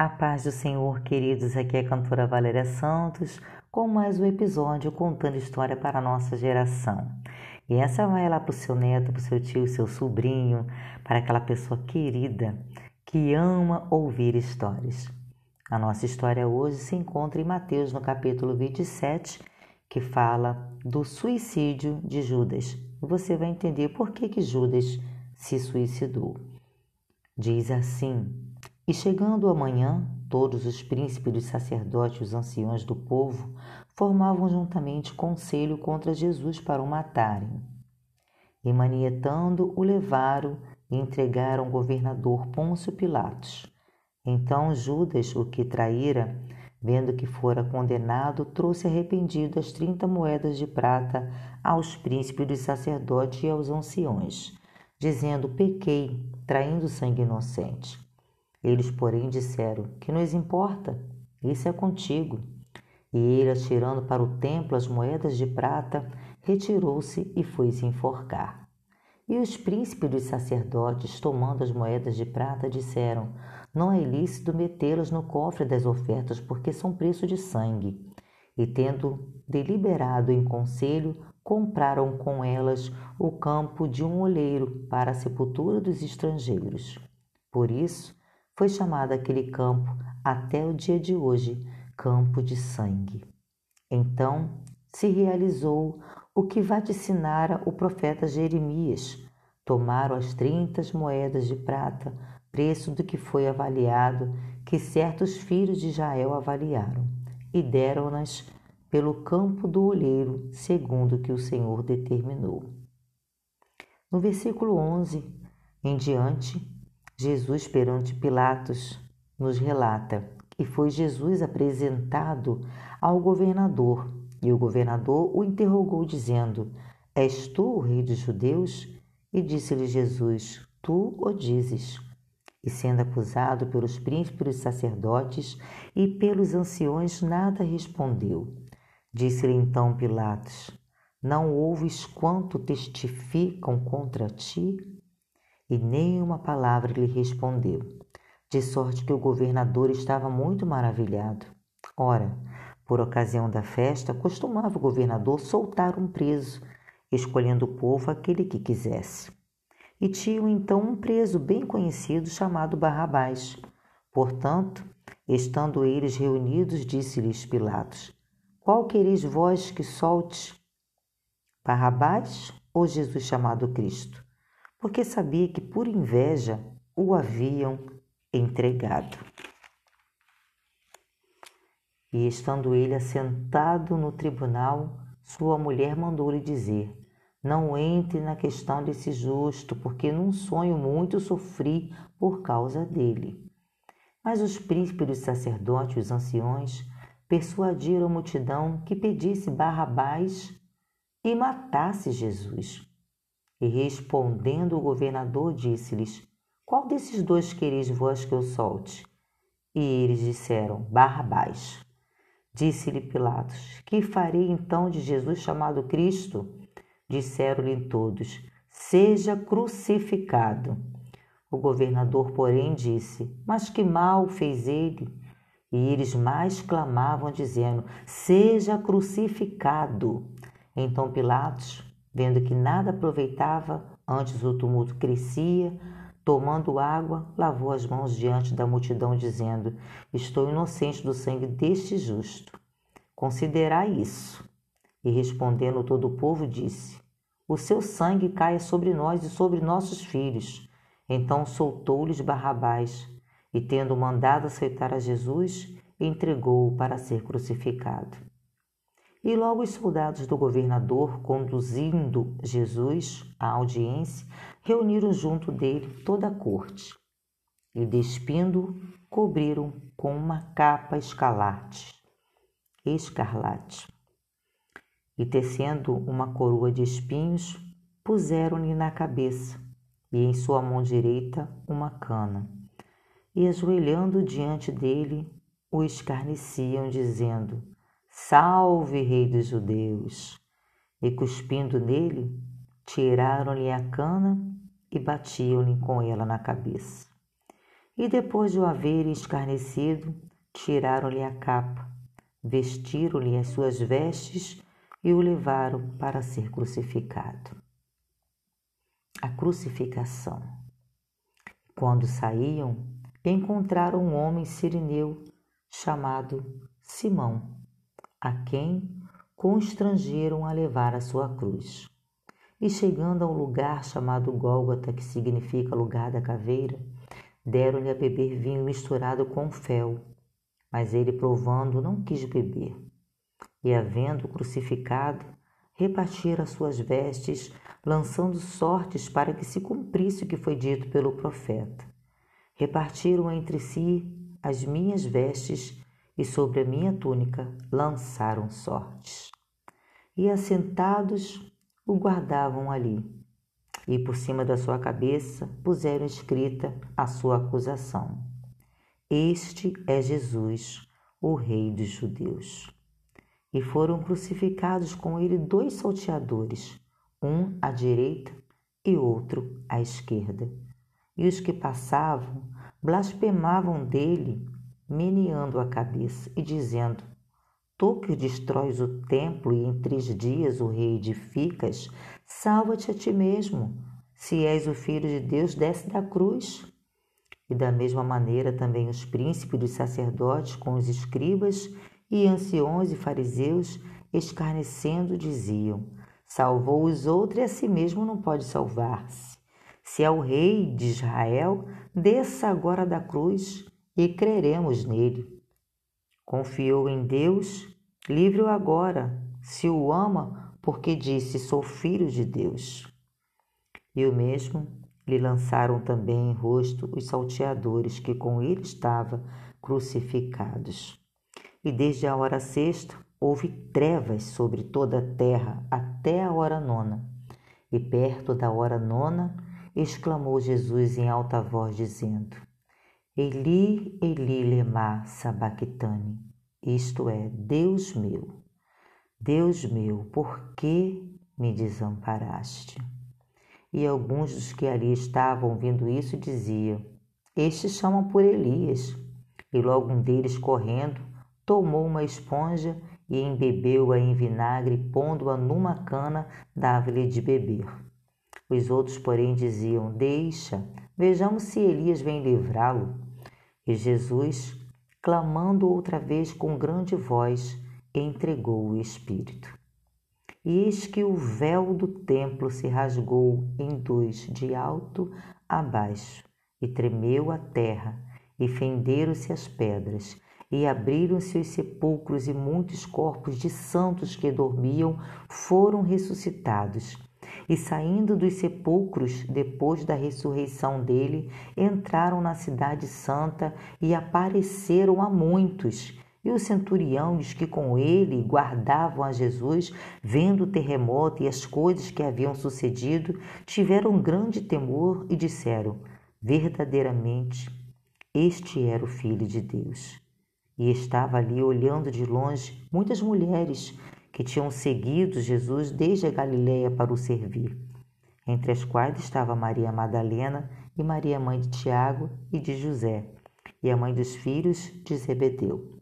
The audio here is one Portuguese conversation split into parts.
A paz do Senhor, queridos, aqui é a cantora Valéria Santos com mais um episódio contando história para a nossa geração. E essa vai lá para o seu neto, para o seu tio, seu sobrinho, para aquela pessoa querida que ama ouvir histórias. A nossa história hoje se encontra em Mateus, no capítulo 27, que fala do suicídio de Judas. E você vai entender por que, que Judas se suicidou. Diz assim: e chegando amanhã, todos os príncipes dos sacerdotes e os anciões do povo formavam juntamente conselho contra Jesus para o matarem. E manietando, o levaram e entregaram ao governador Pôncio Pilatos. Então Judas, o que traíra, vendo que fora condenado, trouxe arrependido as trinta moedas de prata aos príncipes dos sacerdotes e aos anciões, dizendo: Pequei, traindo sangue inocente. Eles, porém, disseram: Que nos importa? Isso é contigo. E ele, atirando para o templo as moedas de prata, retirou-se e foi se enforcar. E os príncipes dos sacerdotes, tomando as moedas de prata, disseram: Não é ilícito metê-las no cofre das ofertas, porque são preço de sangue. E tendo deliberado em conselho, compraram com elas o campo de um olheiro para a sepultura dos estrangeiros. Por isso, foi chamado aquele campo até o dia de hoje campo de sangue. Então se realizou o que vaticinara o profeta Jeremias. Tomaram as trinta moedas de prata, preço do que foi avaliado, que certos filhos de Israel avaliaram, e deram-nas pelo campo do olheiro, segundo o que o Senhor determinou. No versículo 11 em diante, Jesus perante Pilatos nos relata que foi Jesus apresentado ao governador e o governador o interrogou dizendo: És tu o rei dos judeus? E disse-lhe Jesus: Tu o dizes. E sendo acusado pelos príncipes sacerdotes e pelos anciões, nada respondeu. Disse-lhe então Pilatos: Não ouves quanto testificam contra ti? E nem uma palavra lhe respondeu, de sorte que o governador estava muito maravilhado. Ora, por ocasião da festa, costumava o governador soltar um preso, escolhendo o povo aquele que quisesse. E tinham então um preso bem conhecido chamado Barrabás. Portanto, estando eles reunidos, disse-lhes Pilatos: Qual quereis vós que solte? Barrabás ou Jesus chamado Cristo? Porque sabia que por inveja o haviam entregado. E estando ele assentado no tribunal, sua mulher mandou-lhe dizer: Não entre na questão desse justo, porque num sonho muito sofri por causa dele. Mas os príncipes dos sacerdotes os anciões persuadiram a multidão que pedisse Barrabás e matasse Jesus. E respondendo o governador, disse-lhes: Qual desses dois quereis vós que eu solte? E eles disseram: Barrabás. Disse-lhe Pilatos: Que farei então de Jesus chamado Cristo? Disseram-lhe todos: Seja crucificado. O governador, porém, disse: Mas que mal fez ele? E eles mais clamavam, dizendo: Seja crucificado. Então Pilatos Vendo que nada aproveitava, antes o tumulto crescia, tomando água, lavou as mãos diante da multidão, dizendo: Estou inocente do sangue deste justo. Considerai isso. E respondendo todo o povo, disse: O seu sangue caia sobre nós e sobre nossos filhos. Então soltou-lhes Barrabás, e tendo mandado aceitar a Jesus, entregou-o para ser crucificado. E logo os soldados do governador, conduzindo Jesus à audiência, reuniram junto dele toda a corte. E despindo, cobriram com uma capa escarlate, escarlate. E tecendo uma coroa de espinhos, puseram-lhe na cabeça, e em sua mão direita uma cana. E ajoelhando diante dele, o escarneciam, dizendo: Salve, Rei dos Judeus! E cuspindo nele, tiraram-lhe a cana e batiam-lhe com ela na cabeça. E depois de o haverem escarnecido, tiraram-lhe a capa, vestiram-lhe as suas vestes e o levaram para ser crucificado. A crucificação. Quando saíam, encontraram um homem sirineu chamado Simão, a quem constrangeram a levar a sua cruz. E chegando a um lugar chamado Gólgota, que significa lugar da caveira, deram-lhe a beber vinho misturado com fel, mas ele, provando, não quis beber. E, havendo crucificado, repartira as suas vestes, lançando sortes para que se cumprisse o que foi dito pelo profeta. Repartiram entre si as minhas vestes e sobre a minha túnica lançaram sortes. E assentados o guardavam ali, e por cima da sua cabeça puseram escrita a sua acusação este é Jesus, o Rei dos Judeus. E foram crucificados com ele dois salteadores, um à direita e outro à esquerda. E os que passavam blasfemavam dele, meneando a cabeça e dizendo: Tu que destróis o templo e em três dias o reedificas, salva-te a ti mesmo. Se és o filho de Deus, desce da cruz. E da mesma maneira também os príncipes dos sacerdotes com os escribas e anciões e fariseus, escarnecendo, diziam: Salvou os outros e a si mesmo não pode salvar-se. Se é o rei de Israel, desça agora da cruz e creremos nele. Confiou em Deus, livre-o agora, se o ama, porque disse: Sou filho de Deus. E o mesmo lhe lançaram também em rosto os salteadores que com ele estavam crucificados. E desde a hora sexta houve trevas sobre toda a terra até a hora nona. E perto da hora nona exclamou Jesus em alta voz, dizendo: Eli, Eli, lema sabachthani, isto é, Deus meu, Deus meu, por que me desamparaste? E alguns dos que ali estavam ouvindo isso diziam: Estes chamam por Elias. E logo um deles, correndo, tomou uma esponja e embebeu-a em vinagre, pondo-a numa cana, dava-lhe de beber. Os outros, porém, diziam: Deixa, vejamos se Elias vem livrá-lo. E Jesus, clamando outra vez com grande voz, entregou o Espírito. E eis que o véu do templo se rasgou em dois, de alto a baixo, e tremeu a terra, e fenderam-se as pedras, e abriram-se os sepulcros, e muitos corpos de santos que dormiam foram ressuscitados. E saindo dos sepulcros, depois da ressurreição dele, entraram na Cidade Santa e apareceram a muitos. E os centuriões que com ele guardavam a Jesus, vendo o terremoto e as coisas que haviam sucedido, tiveram grande temor e disseram: Verdadeiramente, este era o Filho de Deus. E estava ali olhando de longe muitas mulheres que tinham seguido Jesus desde a Galiléia para o servir, entre as quais estava Maria Madalena e Maria, mãe de Tiago e de José, e a mãe dos filhos de Zebedeu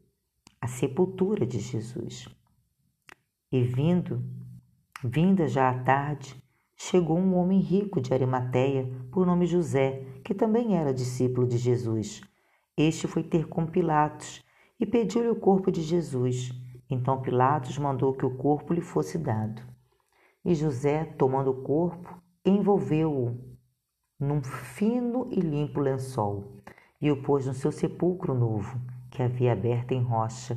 a sepultura de Jesus. E vindo, vinda já à tarde, chegou um homem rico de Arimateia, por nome José, que também era discípulo de Jesus. Este foi ter com Pilatos e pediu-lhe o corpo de Jesus. Então Pilatos mandou que o corpo lhe fosse dado. E José, tomando o corpo, envolveu-o num fino e limpo lençol e o pôs no seu sepulcro novo que havia aberta em rocha,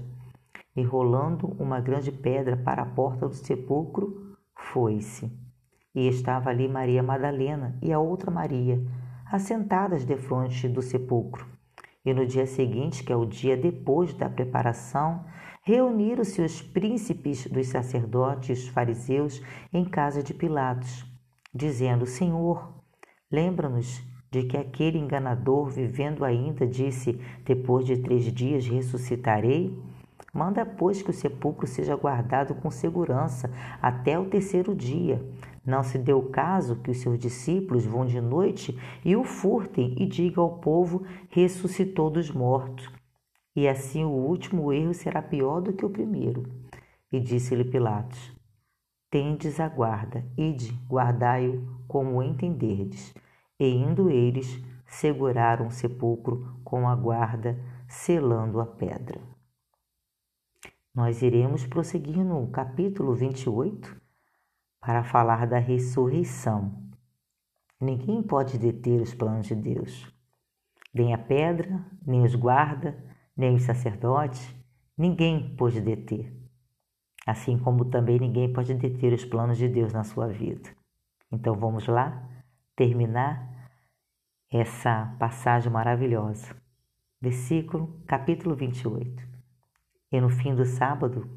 e rolando uma grande pedra para a porta do sepulcro, foi-se. E estava ali Maria Madalena e a outra Maria, assentadas defronte do sepulcro. E no dia seguinte, que é o dia depois da preparação, reuniram-se os príncipes dos sacerdotes fariseus em casa de Pilatos, dizendo: Senhor, lembra-nos de que aquele enganador, vivendo ainda, disse: Depois de três dias ressuscitarei? Manda, pois, que o sepulcro seja guardado com segurança até o terceiro dia, Não se deu caso que os seus discípulos vão de noite e o furtem e digam ao povo: ressuscitou dos mortos. E assim o último erro será pior do que o primeiro. E disse-lhe Pilatos: Tendes a guarda, ide, guardai-o como entenderdes. E indo eles, seguraram o sepulcro com a guarda, selando a pedra. Nós iremos prosseguir no capítulo 28 para falar da ressurreição. Ninguém pode deter os planos de Deus. Nem a pedra, nem os guarda, nem os sacerdotes, ninguém pode deter. Assim como também ninguém pode deter os planos de Deus na sua vida. Então vamos lá terminar essa passagem maravilhosa. Versículo, capítulo 28. E no fim do sábado,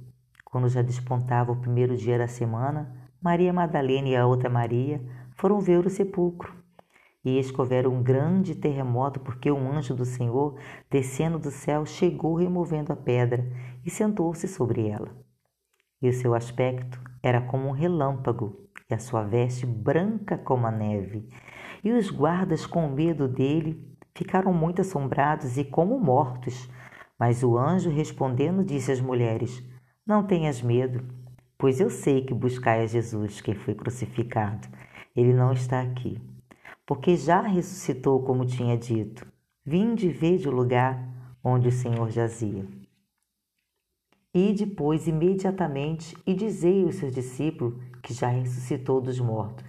quando já despontava o primeiro dia da semana, Maria Madalena e a outra Maria foram ver o sepulcro. E eis um grande terremoto, porque um anjo do Senhor, descendo do céu, chegou removendo a pedra e sentou-se sobre ela. E o seu aspecto era como um relâmpago, e a sua veste branca como a neve. E os guardas, com medo dele, ficaram muito assombrados e como mortos. Mas o anjo respondendo disse às mulheres: Não tenhas medo, pois eu sei que buscai a Jesus, quem foi crucificado. Ele não está aqui, porque já ressuscitou, como tinha dito. Vinde e vede o lugar onde o Senhor jazia. E depois, imediatamente, e dizei aos seus discípulos que já ressuscitou dos mortos.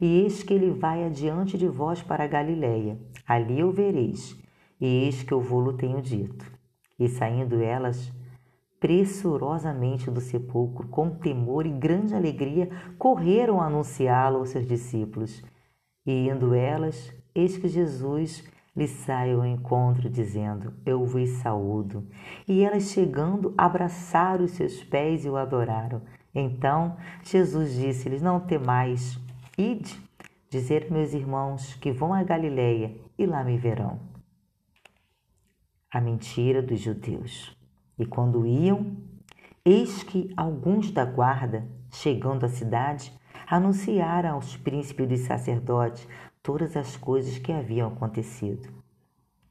E eis que ele vai adiante de vós para a Galiléia. Ali o vereis. E eis que eu vou-lo tenho dito. E saindo elas pressurosamente do sepulcro, com temor e grande alegria, correram a anunciá-lo aos seus discípulos. E indo elas, eis que Jesus lhes sai ao encontro, dizendo: Eu vos saúdo. E elas, chegando, abraçaram os seus pés e o adoraram. Então Jesus disse-lhes: Não temais, ide dizer meus irmãos que vão a Galiléia e lá me verão a mentira dos judeus. E quando iam, eis que alguns da guarda, chegando à cidade, anunciaram aos príncipes dos sacerdotes todas as coisas que haviam acontecido.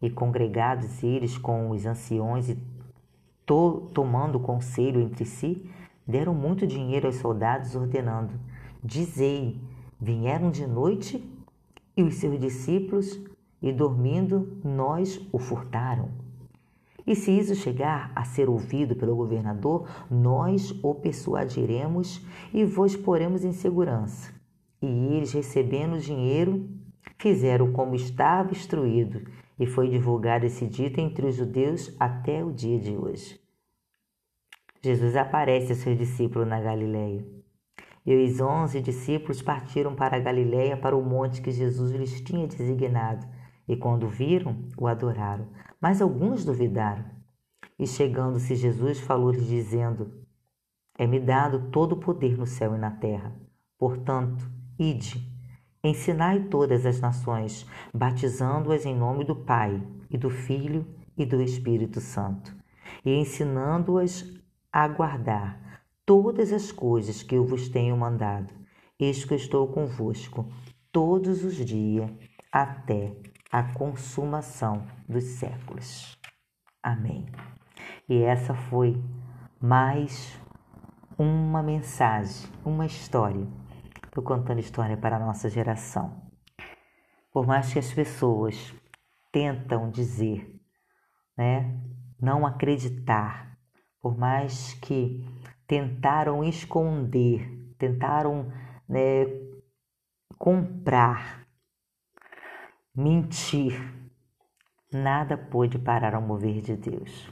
E congregados eles com os anciões e to tomando conselho entre si, deram muito dinheiro aos soldados, ordenando: Dizei, vieram de noite e os seus discípulos, e dormindo, nós o furtaram. E se isso chegar a ser ouvido pelo governador, nós o persuadiremos e vos poremos em segurança. E eles, recebendo o dinheiro, fizeram como estava instruído, e foi divulgado esse dito entre os judeus até o dia de hoje. Jesus aparece a seus discípulos na Galileia. E os onze discípulos partiram para a Galileia, para o monte que Jesus lhes tinha designado. E quando viram, o adoraram mas alguns duvidaram. E chegando-se Jesus, falou-lhes, dizendo: É-me dado todo o poder no céu e na terra. Portanto, ide, ensinai todas as nações, batizando-as em nome do Pai, e do Filho e do Espírito Santo, e ensinando-as a guardar todas as coisas que eu vos tenho mandado. Eis que eu estou convosco todos os dias até a consumação dos séculos. Amém. E essa foi mais uma mensagem, uma história. Estou contando história para a nossa geração. Por mais que as pessoas tentam dizer, né, não acreditar, por mais que tentaram esconder, tentaram né, comprar mentir, nada pôde parar ao mover de Deus.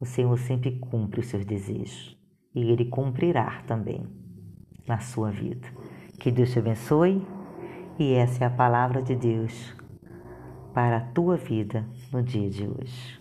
O Senhor sempre cumpre os seus desejos e Ele cumprirá também na sua vida. Que Deus te abençoe e essa é a palavra de Deus para a tua vida no dia de hoje.